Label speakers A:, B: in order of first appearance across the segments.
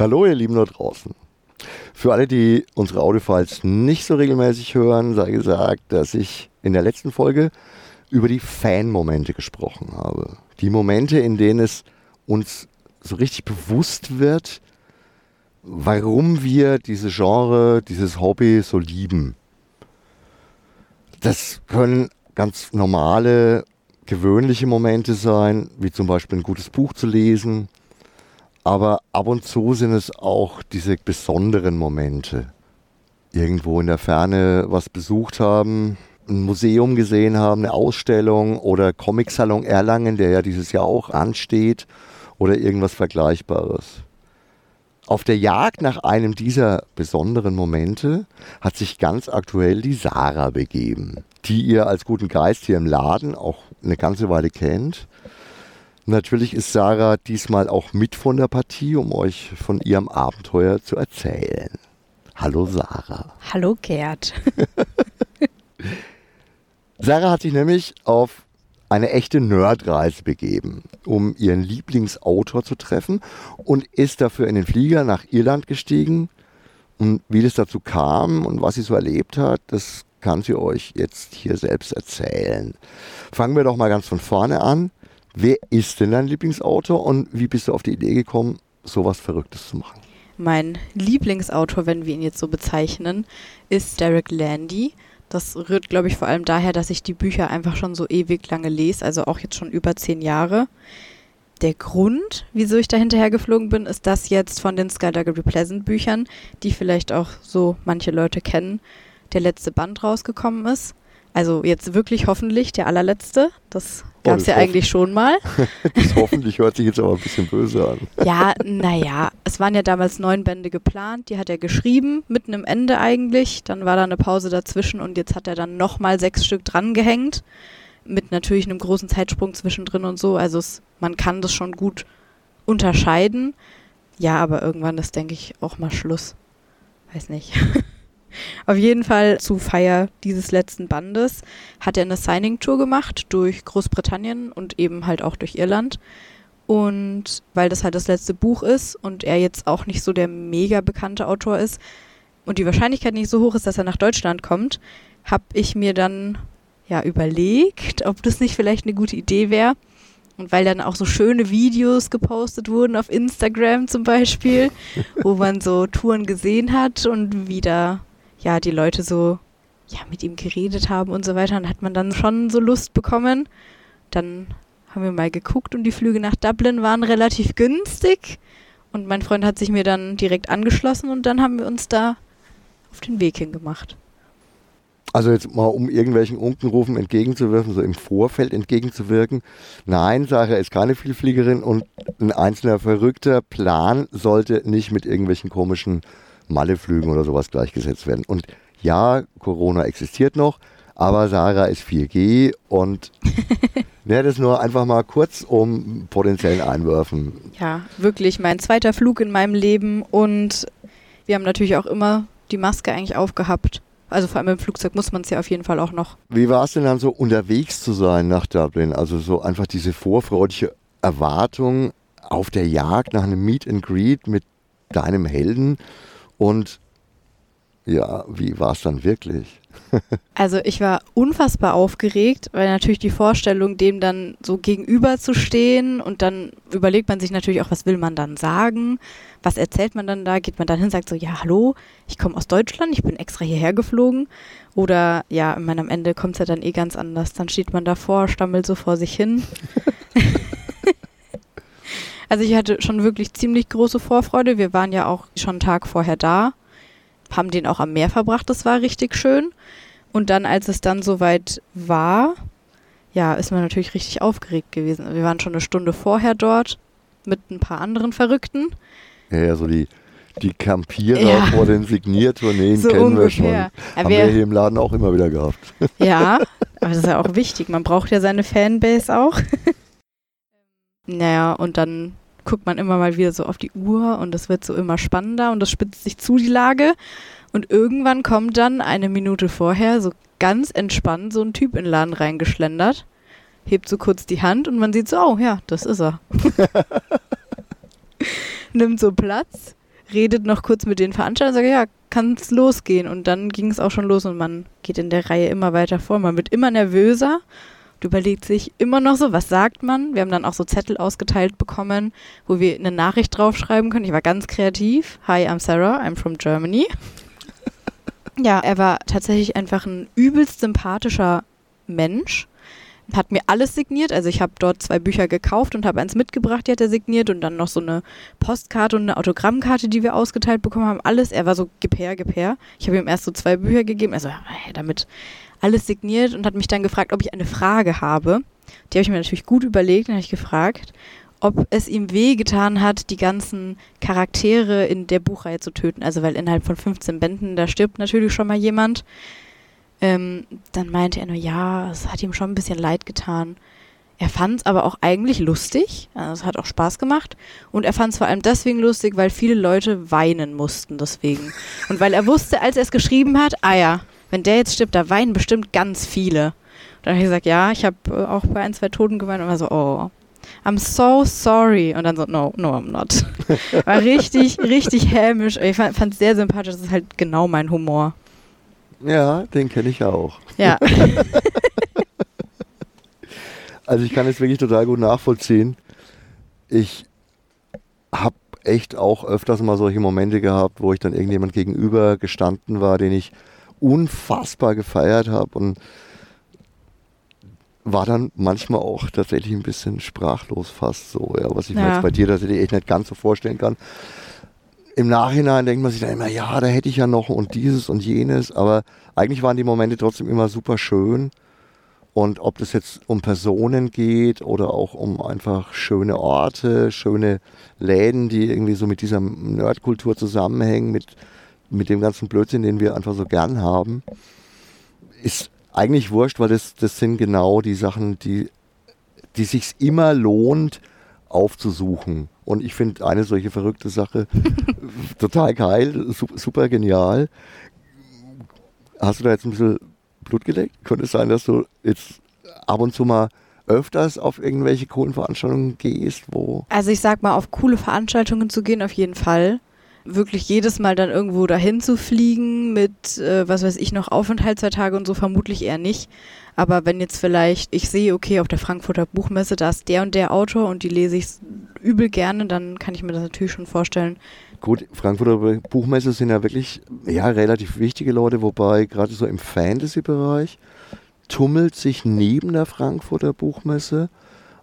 A: Hallo, ihr Lieben da draußen. Für alle, die unsere Audiofiles nicht so regelmäßig hören, sei gesagt, dass ich in der letzten Folge über die Fan-Momente gesprochen habe. Die Momente, in denen es uns so richtig bewusst wird, warum wir diese Genre, dieses Hobby so lieben. Das können ganz normale, gewöhnliche Momente sein, wie zum Beispiel ein gutes Buch zu lesen. Aber ab und zu sind es auch diese besonderen Momente. Irgendwo in der Ferne was besucht haben, ein Museum gesehen haben, eine Ausstellung oder Comic-Salon Erlangen, der ja dieses Jahr auch ansteht, oder irgendwas Vergleichbares. Auf der Jagd nach einem dieser besonderen Momente hat sich ganz aktuell die Sarah begeben, die ihr als guten Geist hier im Laden auch eine ganze Weile kennt. Natürlich ist Sarah diesmal auch mit von der Partie, um euch von ihrem Abenteuer zu erzählen. Hallo Sarah.
B: Hallo Gerd.
A: Sarah hat sich nämlich auf eine echte Nerdreise begeben, um ihren Lieblingsautor zu treffen und ist dafür in den Flieger nach Irland gestiegen. Und wie das dazu kam und was sie so erlebt hat, das kann sie euch jetzt hier selbst erzählen. Fangen wir doch mal ganz von vorne an. Wer ist denn dein Lieblingsautor und wie bist du auf die Idee gekommen, sowas Verrücktes zu machen?
B: Mein Lieblingsautor, wenn wir ihn jetzt so bezeichnen, ist Derek Landy. Das rührt, glaube ich, vor allem daher, dass ich die Bücher einfach schon so ewig lange lese, also auch jetzt schon über zehn Jahre. Der Grund, wieso ich da hinterher geflogen bin, ist das jetzt von den Skydaggery Pleasant Büchern, die vielleicht auch so manche Leute kennen, der letzte Band rausgekommen ist. Also jetzt wirklich hoffentlich der allerletzte. Das gab es oh, ja eigentlich schon mal.
A: das hoffentlich hört sich jetzt aber ein bisschen böse an.
B: ja, naja, es waren ja damals neun Bände geplant. Die hat er geschrieben, mitten im Ende eigentlich. Dann war da eine Pause dazwischen und jetzt hat er dann nochmal sechs Stück drangehängt. Mit natürlich einem großen Zeitsprung zwischendrin und so. Also es, man kann das schon gut unterscheiden. Ja, aber irgendwann ist, denke ich, auch mal Schluss. Weiß nicht. Auf jeden Fall zu Feier dieses letzten Bandes hat er eine Signing-Tour gemacht durch Großbritannien und eben halt auch durch Irland. Und weil das halt das letzte Buch ist und er jetzt auch nicht so der mega bekannte Autor ist und die Wahrscheinlichkeit nicht so hoch ist, dass er nach Deutschland kommt, habe ich mir dann ja überlegt, ob das nicht vielleicht eine gute Idee wäre. Und weil dann auch so schöne Videos gepostet wurden auf Instagram zum Beispiel, wo man so Touren gesehen hat und wieder ja, die Leute so ja, mit ihm geredet haben und so weiter. Und hat man dann schon so Lust bekommen. Dann haben wir mal geguckt und die Flüge nach Dublin waren relativ günstig. Und mein Freund hat sich mir dann direkt angeschlossen und dann haben wir uns da auf den Weg hingemacht.
A: Also jetzt mal, um irgendwelchen Unkenrufen entgegenzuwirken, so im Vorfeld entgegenzuwirken. Nein, Sarah ist keine Vielfliegerin und ein einzelner verrückter Plan sollte nicht mit irgendwelchen komischen Malleflügen oder sowas gleichgesetzt werden. Und ja, Corona existiert noch, aber Sarah ist 4G und ne, das nur einfach mal kurz um potenziellen Einwürfen.
B: Ja, wirklich mein zweiter Flug in meinem Leben und wir haben natürlich auch immer die Maske eigentlich aufgehabt. Also vor allem im Flugzeug muss man es ja auf jeden Fall auch noch.
A: Wie war es denn dann so unterwegs zu sein nach Dublin? Also so einfach diese vorfreudige Erwartung auf der Jagd nach einem Meet and Greet mit deinem Helden und ja, wie war es dann wirklich?
B: also ich war unfassbar aufgeregt, weil natürlich die Vorstellung, dem dann so gegenüber zu stehen und dann überlegt man sich natürlich auch, was will man dann sagen? Was erzählt man dann da? Geht man dann hin, sagt so, ja, hallo, ich komme aus Deutschland, ich bin extra hierher geflogen. Oder ja, ich meine, am Ende kommt es ja dann eh ganz anders. Dann steht man davor, stammelt so vor sich hin. Also ich hatte schon wirklich ziemlich große Vorfreude. Wir waren ja auch schon einen Tag vorher da, haben den auch am Meer verbracht, das war richtig schön. Und dann, als es dann soweit war, ja, ist man natürlich richtig aufgeregt gewesen. Wir waren schon eine Stunde vorher dort mit ein paar anderen Verrückten.
A: Ja, ja so die, die Campierer ja. vor den Signiertourneen so kennen ungefähr. wir schon. Haben wir, wir hier im Laden auch immer wieder gehabt.
B: Ja, aber das ist ja auch wichtig. Man braucht ja seine Fanbase auch. Naja, und dann guckt man immer mal wieder so auf die Uhr und es wird so immer spannender und das spitzt sich zu, die Lage. Und irgendwann kommt dann eine Minute vorher so ganz entspannt so ein Typ in den Laden reingeschlendert, hebt so kurz die Hand und man sieht so, oh ja, das ist er. Nimmt so Platz redet noch kurz mit den Veranstaltern und sagt, ja, kann es losgehen. Und dann ging es auch schon los und man geht in der Reihe immer weiter vor. Man wird immer nervöser und überlegt sich immer noch so, was sagt man. Wir haben dann auch so Zettel ausgeteilt bekommen, wo wir eine Nachricht draufschreiben können. Ich war ganz kreativ. Hi, I'm Sarah, I'm from Germany. ja, er war tatsächlich einfach ein übelst sympathischer Mensch hat mir alles signiert. Also ich habe dort zwei Bücher gekauft und habe eins mitgebracht, die hat er signiert und dann noch so eine Postkarte und eine Autogrammkarte, die wir ausgeteilt bekommen haben. Alles. Er war so gib her, gib her. Ich habe ihm erst so zwei Bücher gegeben. Also hey, damit alles signiert und hat mich dann gefragt, ob ich eine Frage habe. Die habe ich mir natürlich gut überlegt und habe ich gefragt, ob es ihm wehgetan hat, die ganzen Charaktere in der Buchreihe zu töten. Also weil innerhalb von 15 Bänden, da stirbt natürlich schon mal jemand. Ähm, dann meinte er nur, ja, es hat ihm schon ein bisschen leid getan. Er fand es aber auch eigentlich lustig. Also es hat auch Spaß gemacht. Und er fand es vor allem deswegen lustig, weil viele Leute weinen mussten deswegen. Und weil er wusste, als er es geschrieben hat, ah ja, wenn der jetzt stirbt, da weinen bestimmt ganz viele. Und dann habe ich gesagt, ja, ich habe äh, auch bei ein, zwei Toten geweint und war so, oh, I'm so sorry. Und dann so, no, no, I'm not. War richtig, richtig hämisch. Ich fand es sehr sympathisch. Das ist halt genau mein Humor.
A: Ja, den kenne ich auch.
B: Ja.
A: also ich kann es wirklich total gut nachvollziehen. Ich habe echt auch öfters mal solche Momente gehabt, wo ich dann irgendjemand gegenüber gestanden war, den ich unfassbar gefeiert habe und war dann manchmal auch tatsächlich ein bisschen sprachlos fast so, ja, was ich ja. mir jetzt bei dir tatsächlich echt nicht ganz so vorstellen kann im Nachhinein denkt man sich dann immer, ja, da hätte ich ja noch und dieses und jenes, aber eigentlich waren die Momente trotzdem immer super schön. Und ob das jetzt um Personen geht oder auch um einfach schöne Orte, schöne Läden, die irgendwie so mit dieser Nerdkultur zusammenhängen, mit, mit dem ganzen Blödsinn, den wir einfach so gern haben, ist eigentlich wurscht, weil das, das sind genau die Sachen, die, die sich immer lohnt aufzusuchen. Und ich finde eine solche verrückte Sache total geil, super genial. Hast du da jetzt ein bisschen Blut geleckt? Könnte es sein, dass du jetzt ab und zu mal öfters auf irgendwelche coolen Veranstaltungen gehst, wo.
B: Also ich sag mal, auf coole Veranstaltungen zu gehen, auf jeden Fall. Wirklich jedes Mal dann irgendwo dahin zu fliegen mit, äh, was weiß ich, noch Aufenthalt zwei Tage und so, vermutlich eher nicht. Aber wenn jetzt vielleicht ich sehe, okay, auf der Frankfurter Buchmesse, da ist der und der Autor und die lese ich übel gerne, dann kann ich mir das natürlich schon vorstellen.
A: Gut, Frankfurter Buchmesse sind ja wirklich ja, relativ wichtige Leute, wobei gerade so im Fantasy-Bereich tummelt sich neben der Frankfurter Buchmesse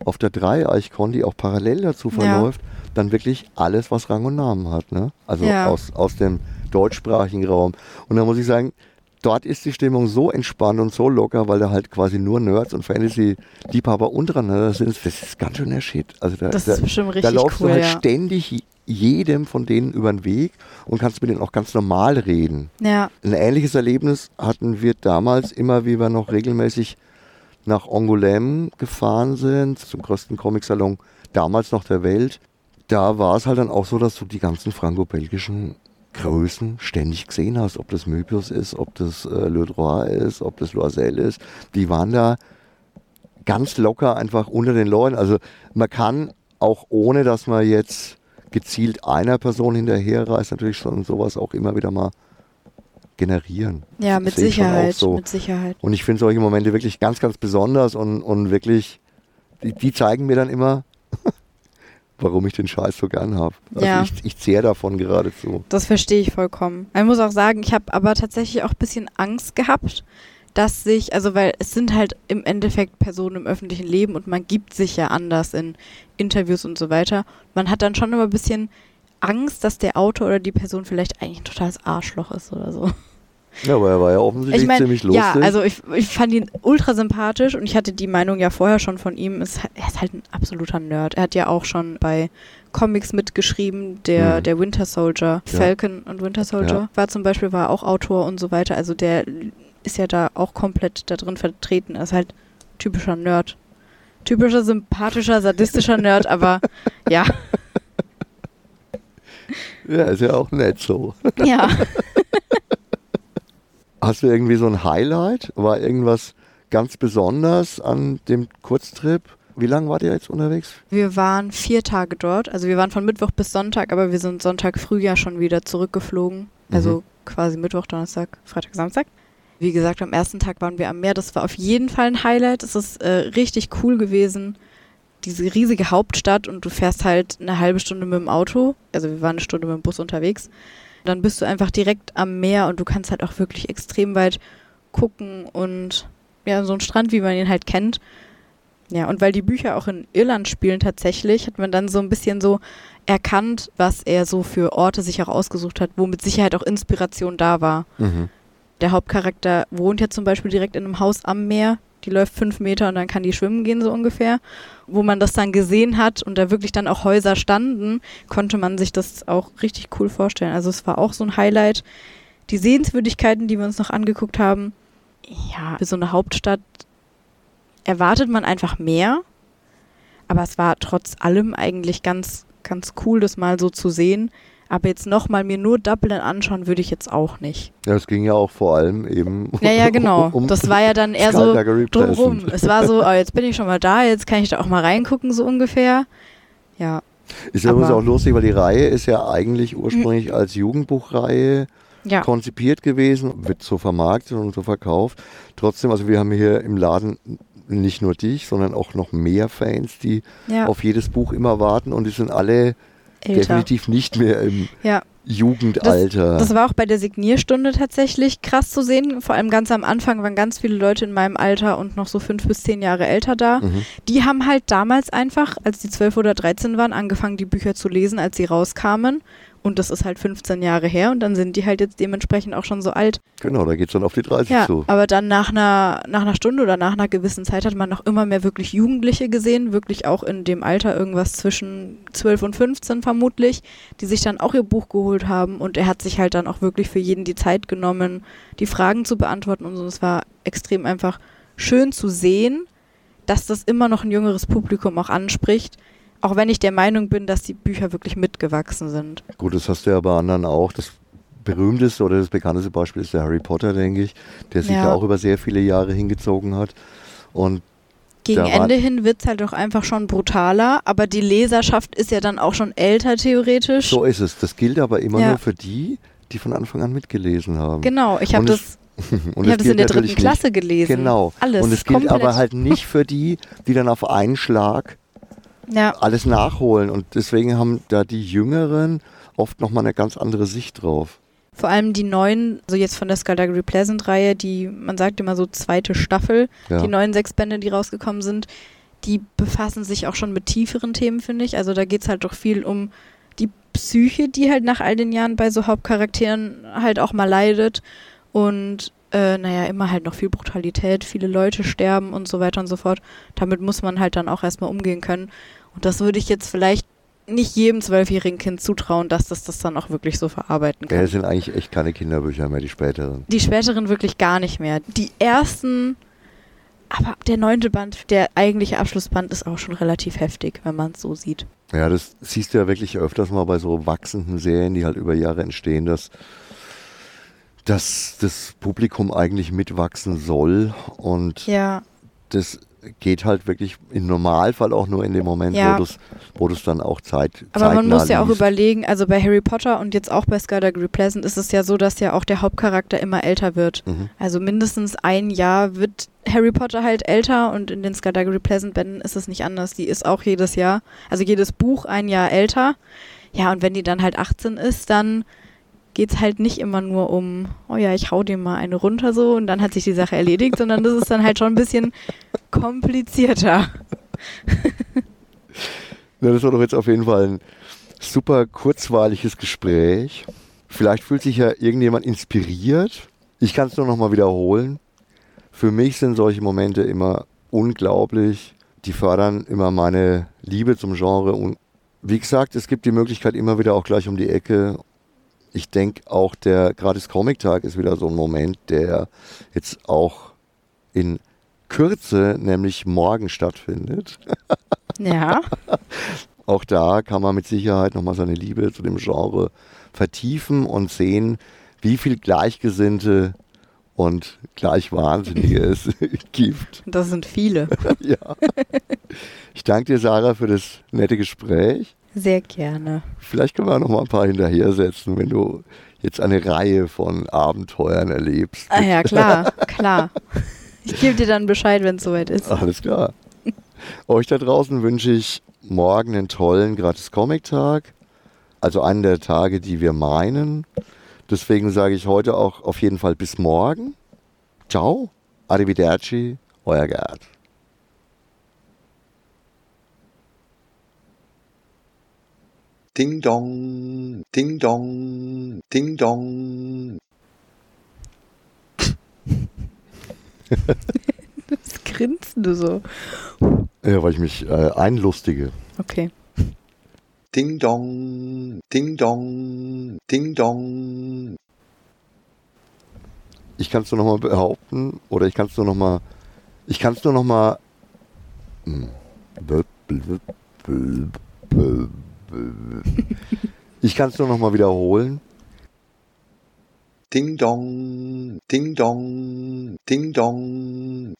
A: auf der Dreieichkon, die auch parallel dazu verläuft, ja. dann wirklich alles, was Rang und Namen hat. Ne? Also ja. aus, aus dem deutschsprachigen Raum. Und da muss ich sagen, dort ist die Stimmung so entspannt und so locker, weil da halt quasi nur Nerds und Fantasy-Liebhaber untereinander sind. Das ist ganz schön der Shit. Also da,
B: das ist bestimmt richtig
A: Da laufst
B: cool,
A: du halt
B: ja.
A: ständig jedem von denen über den Weg und kannst mit denen auch ganz normal reden.
B: Ja.
A: Ein ähnliches Erlebnis hatten wir damals immer, wie wir noch regelmäßig nach Angoulême gefahren sind, zum größten Comicsalon damals noch der Welt. Da war es halt dann auch so, dass du die ganzen franco-belgischen Größen ständig gesehen hast, ob das Möbius ist, ob das äh, Le Droit ist, ob das Loisel ist. Die waren da ganz locker einfach unter den Leuten. Also man kann auch ohne, dass man jetzt gezielt einer Person hinterherreist, natürlich schon sowas auch immer wieder mal generieren.
B: Ja, mit Sicherheit, so. mit Sicherheit.
A: Und ich finde solche Momente wirklich ganz, ganz besonders und, und wirklich, die, die zeigen mir dann immer, warum ich den Scheiß so gern habe. Also
B: ja.
A: ich, ich zehre davon geradezu.
B: Das verstehe ich vollkommen. Ich muss auch sagen, ich habe aber tatsächlich auch ein bisschen Angst gehabt, dass sich, also weil es sind halt im Endeffekt Personen im öffentlichen Leben und man gibt sich ja anders in Interviews und so weiter. Man hat dann schon immer ein bisschen Angst, dass der Autor oder die Person vielleicht eigentlich ein totales Arschloch ist oder so.
A: Ja, aber er war ja offensichtlich
B: ich mein,
A: ziemlich lustig.
B: Ja, also ich, ich fand ihn ultra sympathisch und ich hatte die Meinung ja vorher schon von ihm. Ist, er ist halt ein absoluter Nerd. Er hat ja auch schon bei Comics mitgeschrieben, der, mhm. der Winter Soldier, ja. Falcon und Winter Soldier ja. war zum Beispiel, war auch Autor und so weiter. Also der ist ja da auch komplett da drin vertreten. Er ist halt typischer Nerd. Typischer, sympathischer, sadistischer Nerd, aber ja.
A: Ja, ist ja auch nett so.
B: Ja.
A: Hast du irgendwie so ein Highlight? War irgendwas ganz besonders an dem Kurztrip? Wie lange wart ihr jetzt unterwegs?
B: Wir waren vier Tage dort. Also wir waren von Mittwoch bis Sonntag, aber wir sind Sonntag früh ja schon wieder zurückgeflogen. Also
A: Mhm.
B: quasi Mittwoch, Donnerstag, Freitag, Samstag. Wie gesagt, am ersten Tag waren wir am Meer. Das war auf jeden Fall ein Highlight. Es ist äh, richtig cool gewesen. Diese riesige Hauptstadt und du fährst halt eine halbe Stunde mit dem Auto. Also wir waren eine Stunde mit dem Bus unterwegs. Dann bist du einfach direkt am Meer und du kannst halt auch wirklich extrem weit gucken und ja, so ein Strand, wie man ihn halt kennt. Ja, und weil die Bücher auch in Irland spielen tatsächlich, hat man dann so ein bisschen so erkannt, was er so für Orte sich auch ausgesucht hat, wo mit Sicherheit auch Inspiration da war.
A: Mhm.
B: Der Hauptcharakter wohnt ja zum Beispiel direkt in einem Haus am Meer. Die läuft fünf Meter und dann kann die schwimmen gehen, so ungefähr. Wo man das dann gesehen hat und da wirklich dann auch Häuser standen, konnte man sich das auch richtig cool vorstellen. Also es war auch so ein Highlight. Die Sehenswürdigkeiten, die wir uns noch angeguckt haben, ja, für so eine Hauptstadt erwartet man einfach mehr. Aber es war trotz allem eigentlich ganz, ganz cool, das mal so zu sehen. Aber jetzt nochmal mir nur Dublin anschauen, würde ich jetzt auch nicht.
A: Ja, es ging ja auch vor allem eben
B: Ja, ja, genau.
A: um
B: das war ja dann eher so.
A: Pleasant.
B: Es war so, oh, jetzt bin ich schon mal da, jetzt kann ich da auch mal reingucken, so ungefähr. Ja,
A: Ist übrigens
B: aber-
A: auch lustig, weil die Reihe ist ja eigentlich ursprünglich als Jugendbuchreihe
B: ja,
A: konzipiert gewesen, wird so vermarktet und so verkauft. Trotzdem, also wir haben hier im Laden nicht nur dich, sondern auch noch mehr Fans, die
B: ja,
A: auf jedes Buch immer warten und die sind alle
B: älter.
A: definitiv nicht mehr im
B: Ja,
A: Jugendalter.
B: das war auch bei der Signierstunde tatsächlich krass zu sehen. Vor allem ganz am Anfang waren ganz viele Leute in meinem Alter und noch so fünf bis zehn Jahre älter da.
A: mhm.
B: Die haben halt damals einfach, als die 12 oder 13 waren, angefangen, die Bücher zu lesen, als sie rauskamen. Und das ist halt 15 Jahre her und dann sind die halt jetzt dementsprechend auch schon so alt.
A: Genau, da geht es dann auf die 30
B: Ja,
A: zu.
B: aber dann nach einer, nach einer Stunde oder nach einer gewissen Zeit hat man noch immer mehr wirklich Jugendliche gesehen, wirklich auch in dem Alter irgendwas zwischen 12 und 15 vermutlich, die sich dann auch ihr Buch geholt haben und er hat sich halt dann auch wirklich für jeden die Zeit genommen, die Fragen zu beantworten und so. Es war extrem einfach schön zu sehen, dass das immer noch ein jüngeres Publikum auch anspricht, auch wenn ich der Meinung bin, dass die Bücher wirklich mitgewachsen sind.
A: Gut, das hast du ja bei anderen auch. Das berühmteste oder das bekannteste Beispiel ist der Harry Potter, denke ich, der sich ja,
B: Ja.
A: auch über sehr viele Jahre hingezogen hat. Und
B: Gegen Ende hin wird es halt doch einfach schon brutaler, aber die Leserschaft ist ja dann auch schon älter theoretisch.
A: so ist es. Das gilt aber immer
B: Ja.
A: nur für die, die von Anfang an mitgelesen haben.
B: Genau, ich habe das,
A: Und
B: ich hab
A: es
B: das in der dritten Klasse gelesen.
A: Nicht, genau.
B: Alles.
A: Und es gilt aber halt nicht für die, die dann auf einen Schlag
B: Ja,
A: alles nachholen. Und deswegen haben da die Jüngeren oft nochmal eine ganz andere Sicht drauf.
B: vor allem die neuen, also jetzt von der Skullduggery Pleasant Reihe, die, man sagt immer so zweite Staffel,
A: Ja.
B: die neuen sechs Bände, die rausgekommen sind, die befassen sich auch schon mit tieferen Themen, finde ich. Also da geht es halt doch viel um die Psyche, die halt nach all den Jahren bei so Hauptcharakteren halt auch mal leidet. Und äh, naja, immer halt noch viel Brutalität, viele Leute sterben und so weiter und so fort. Damit muss man halt dann auch erstmal umgehen können. Und das würde ich jetzt vielleicht nicht jedem zwölfjährigen Kind zutrauen, dass das das dann auch wirklich so verarbeiten
A: Ja,
B: kann.
A: das sind eigentlich echt keine Kinderbücher mehr, die späteren.
B: Die späteren wirklich gar nicht mehr. Die ersten, aber der neunte Band, der eigentliche Abschlussband, ist auch schon relativ heftig, wenn man es so sieht.
A: Ja, das siehst du ja wirklich öfters mal bei so wachsenden Serien, die halt über Jahre entstehen, dass, dass das Publikum eigentlich mitwachsen soll und
B: Ja,
A: das geht halt wirklich im Normalfall auch nur in dem Moment,
B: Ja.
A: wo du es dann auch Zeit
B: aber man muss ja auch
A: liest.
B: überlegen, also bei Harry Potter und jetzt auch bei Skullduggery Pleasant ist es ja so, dass ja auch der Hauptcharakter immer älter wird.
A: Mhm.
B: Also mindestens ein Jahr wird Harry Potter halt älter und in den Skullduggery Pleasant Bänden ist es nicht anders. Die ist auch jedes Jahr, also jedes Buch ein Jahr älter. Ja, und wenn die dann halt 18 ist, dann geht's halt nicht immer nur um, oh ja, ich hau dem mal eine runter so und dann hat sich die Sache erledigt, sondern das ist dann halt schon ein bisschen komplizierter.
A: Ja, das war doch jetzt auf jeden Fall ein super kurzweiliges Gespräch. Vielleicht fühlt sich ja irgendjemand inspiriert. Ich kann es nur noch mal wiederholen. Für mich sind solche Momente immer unglaublich. Die fördern immer meine Liebe zum Genre. Und wie gesagt, es gibt die Möglichkeit immer wieder auch gleich um die Ecke. Ich denke auch der gratis Comic-Tag ist wieder so ein Moment, der jetzt auch in Kürze, nämlich morgen stattfindet.
B: Ja,
A: Auch da kann man mit Sicherheit nochmal seine Liebe zu dem Genre vertiefen und sehen, wie viel Gleichgesinnte und gleich Wahnsinniges gibt.
B: Das sind viele.
A: ja. Ich danke dir, Sarah, für das nette Gespräch.
B: Sehr gerne.
A: Vielleicht können wir noch mal ein paar hinterher setzen, wenn du jetzt eine Reihe von Abenteuern erlebst.
B: Ah ja, klar, klar. Ich gebe dir dann Bescheid, wenn es soweit ist.
A: Alles klar. Euch da draußen wünsche ich morgen einen tollen Gratis-Comic-Tag. Also einen der Tage, die wir meinen. Deswegen sage ich heute auch auf jeden Fall bis morgen. Ciao, arrivederci, euer Gerd.
C: Ding dong, ding dong, ding dong.
B: Was grinst du so?
A: Ja, weil ich mich äh, einlustige.
B: Okay.
C: Ding dong, ding dong, ding dong.
A: Ich kann es nur nochmal behaupten oder ich kann es nur nochmal. Ich kann es nur nochmal. Ich kann es nur nochmal wiederholen.
C: Ding dong, ding dong, ding dong.